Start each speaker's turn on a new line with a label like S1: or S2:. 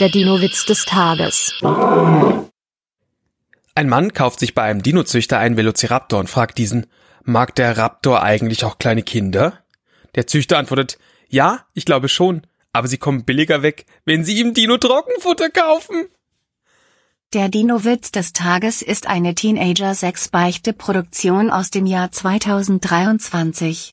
S1: Der Dino-Witz des Tages.
S2: Ein Mann kauft sich bei einem Dinozüchter einen Velociraptor und fragt diesen, mag der Raptor eigentlich auch kleine Kinder? Der Züchter antwortet, ja, ich glaube schon, aber sie kommen billiger weg, wenn sie ihm Dino-Trockenfutter kaufen.
S3: Der Dino-Witz des Tages ist eine Teenager-6-Beichte-Produktion aus dem Jahr 2023.